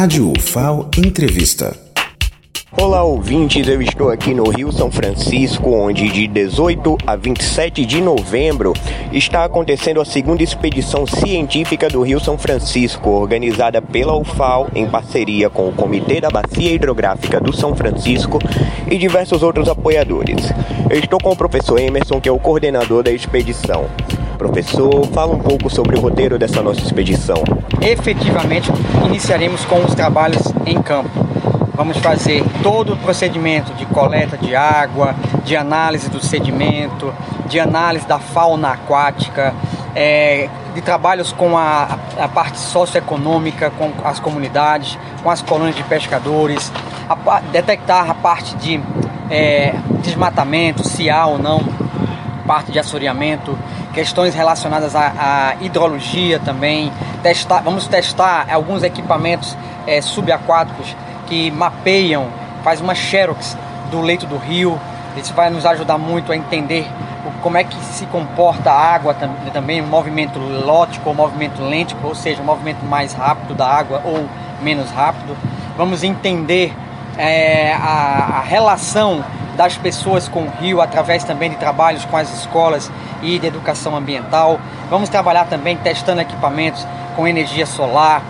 Rádio UFAO Entrevista. Olá, ouvintes. Eu estou aqui no Rio São Francisco, onde de 18 a 27 de novembro está acontecendo a segunda expedição científica do Rio São Francisco, organizada pela UFAO em parceria com o Comitê da Bacia Hidrográfica do São Francisco e diversos outros apoiadores. Eu estou com o professor Emerson, que é o coordenador da expedição. Professor, fala um pouco sobre o roteiro dessa nossa expedição. Efetivamente, iniciaremos com os trabalhos em campo. Vamos fazer todo o procedimento de coleta de água, de análise do sedimento, de análise da fauna aquática, é, de trabalhos com a, a, parte socioeconômica, com as comunidades, com as colônias de pescadores, a, detectar a parte de é, desmatamento, se há ou não parte de assoreamento, questões relacionadas à, à hidrologia também. Testar, vamos testar alguns equipamentos é, subaquáticos que mapeiam, faz uma xerox do leito do rio. Isso vai nos ajudar muito a entender como é que se comporta a água também, o movimento lótico ou movimento lêntico, ou seja, o movimento mais rápido da água ou menos rápido. Vamos entender é, a, a relação das pessoas com o rio através também de trabalhos com as escolas e de educação ambiental. Vamos trabalhar também testando equipamentos com energia solar,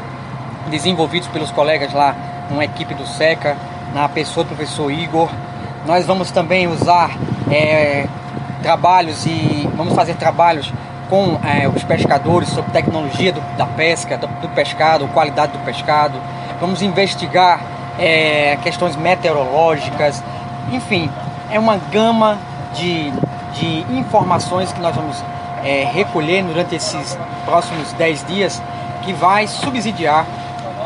desenvolvidos pelos colegas lá, uma equipe do SECA, na pessoa do professor Igor. Nós vamos também usar é, trabalhos e vamos fazer trabalhos com é, os pescadores sobre tecnologia do, da pesca, do, do, pescado, qualidade do pescado. Vamos investigar é, questões meteorológicas, enfim, é uma gama de, de informações que nós vamos é, recolher durante esses próximos 10 dias que vai subsidiar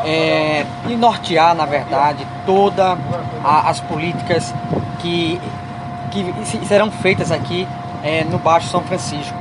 é, e nortear, na verdade, todas as políticas que, que serão feitas aqui é, no Baixo São Francisco.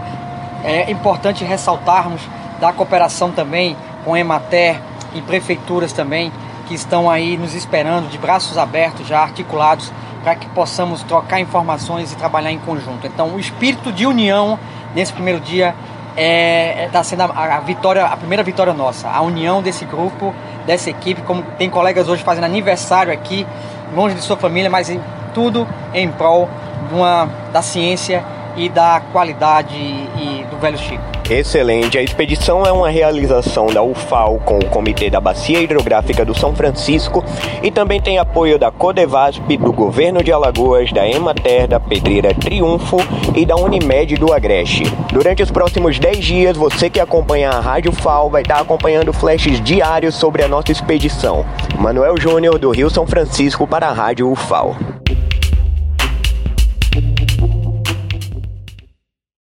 É importante ressaltarmos da cooperação também com Emater e prefeituras também que estão aí nos esperando de braços abertos, já articulados, para que possamos trocar informações e trabalhar em conjunto. Então, o espírito de união nesse primeiro dia está é, tá sendo a, a, vitória, a primeira vitória nossa, a união desse grupo, dessa equipe, como tem colegas hoje fazendo aniversário aqui, longe de sua família, mas em, tudo em prol uma, da ciência e da qualidade e do velho Chico. Excelente. A expedição é uma realização da UFAO com o Comitê da Bacia Hidrográfica do São Francisco e também tem apoio da Codevasp, do Governo de Alagoas, da Emater, da Pedreira Triunfo e da Unimed do Agreste. Durante os próximos 10 dias, você que acompanha a Rádio FAO vai estar acompanhando flashes diários sobre a nossa expedição. Manuel Júnior, do Rio São Francisco, para a Rádio UFAO.